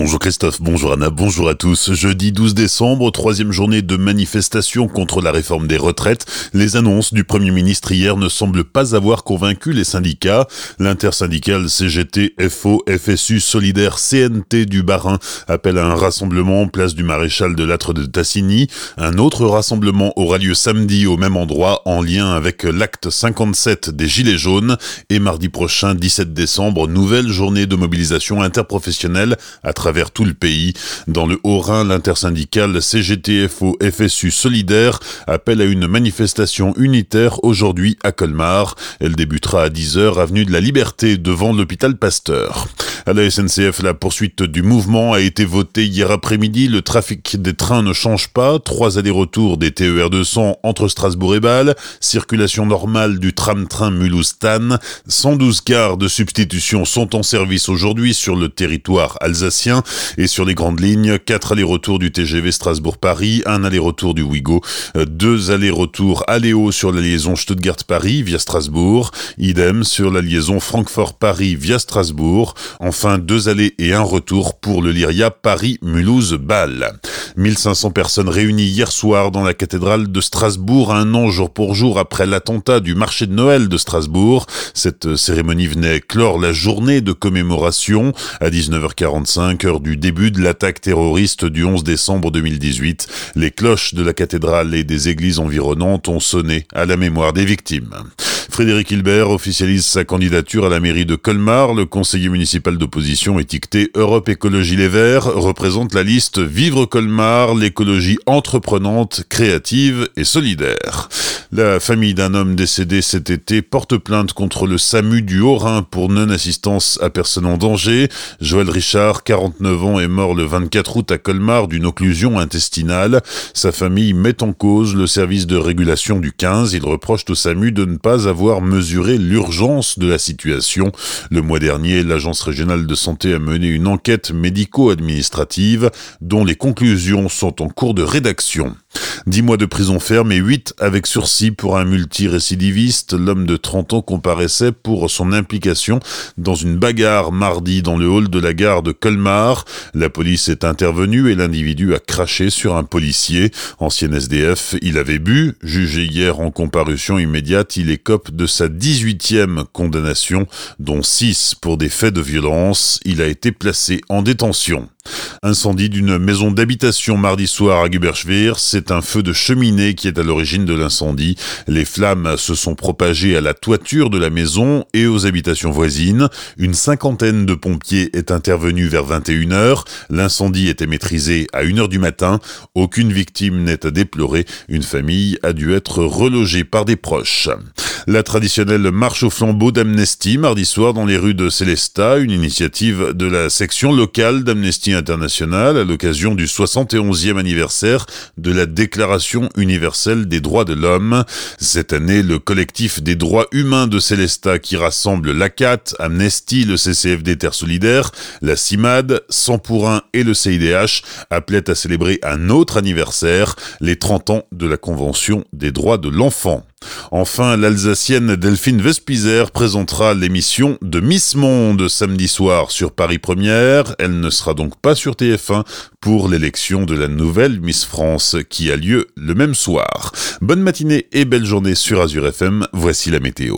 Bonjour Christophe, bonjour Anna, bonjour à tous. Jeudi 12 décembre, troisième journée de manifestation contre la réforme des retraites. Les annonces du Premier ministre hier ne semblent pas avoir convaincu les syndicats. L'intersyndicale CGT, FO, FSU, Solidaire, CNT du Barin appelle à un rassemblement place du maréchal de Latre de Tassigny. Un autre rassemblement aura lieu samedi au même endroit en lien avec l'acte 57 des Gilets jaunes. Et mardi prochain, 17 décembre, nouvelle journée de mobilisation interprofessionnelle à travers travers tout le pays. Dans le Haut-Rhin, l'intersyndicale CGTFO FSU Solidaire appelle à une manifestation unitaire aujourd'hui à Colmar. Elle débutera à 10h avenue de la Liberté devant l'hôpital Pasteur. À la SNCF, la poursuite du mouvement a été votée hier après-midi. Le trafic des trains ne change pas. Trois allers-retours des TER 200 entre Strasbourg et Bâle. Circulation normale du tram-train Mulhouse-Tannes. 112 cars de substitution sont en service aujourd'hui sur le territoire alsacien et sur les grandes lignes. Quatre allers-retours du TGV Strasbourg-Paris, un aller-retour du Ouigo, deux allers-retours aller-haut sur la liaison Stuttgart-Paris via Strasbourg. Idem sur la liaison Francfort-Paris via Strasbourg. Enfin, deux allées et un retour pour le Lyria Paris-Mulhouse-Bâle. 1500 personnes réunies hier soir dans la cathédrale de Strasbourg, un an jour pour jour après l'attentat du marché de Noël de Strasbourg. Cette cérémonie venait clore la journée de commémoration à 19h45, heure du début de l'attaque terroriste du 11 décembre 2018. Les cloches de la cathédrale et des églises environnantes ont sonné à la mémoire des victimes. Frédéric Hilbert officialise sa candidature à la mairie de Colmar. Le conseiller municipal d'opposition étiqueté Europe Écologie Les Verts représente la liste Vivre Colmar, l'écologie entreprenante, créative et solidaire. La famille d'un homme décédé cet été porte plainte contre le SAMU du Haut-Rhin pour non-assistance à personne en danger. Joël Richard, 49 ans, est mort le 24 août à Colmar d'une occlusion intestinale. Sa famille met en cause le service de régulation du 15. Il reproche au SAMU de ne pas avoir mesuré l'urgence de la situation. Le mois dernier, l'Agence régionale de santé a mené une enquête médico-administrative dont les conclusions sont en cours de rédaction. 10 mois de prison ferme et 8 avec sursis pour un multirécidiviste. L'homme de 30 ans comparaissait pour son implication dans une bagarre mardi dans le hall de la gare de Colmar. La police est intervenue et l'individu a craché sur un policier. Ancien SDF, il avait bu. Jugé hier en comparution immédiate, il écope de sa 18e condamnation, dont 6 pour des faits de violence. Il a été placé en détention. Incendie d'une maison d'habitation mardi soir à Guberschwir. C'est un feu de cheminée qui est à l'origine de l'incendie. Les flammes se sont propagées à la toiture de la maison et aux habitations voisines. Une cinquantaine de pompiers est intervenu vers 21h. L'incendie était maîtrisé à 1h du matin. Aucune victime n'est à déplorer. Une famille a dû être relogée par des proches. La traditionnelle marche au flambeau d'Amnesty mardi soir dans les rues de Célestat, une initiative de la section locale d'Amnesty International à l'occasion du 71e anniversaire de la Déclaration universelle des droits de l'homme. Cette année, le collectif des droits humains de Célestat qui rassemble l'ACAT, Amnesty, le CCFD Terre Solidaire, la CIMAD, 100 pour 1 et le CIDH appelait à célébrer un autre anniversaire, les 30 ans de la Convention des droits de l'enfant. Enfin, l'Alsacienne Delphine Vespizer présentera l'émission de Miss Monde samedi soir sur Paris Première. Elle ne sera donc pas sur TF1 pour l'élection de la nouvelle Miss France qui a lieu le même soir. Bonne matinée et belle journée sur Azure FM. Voici la météo.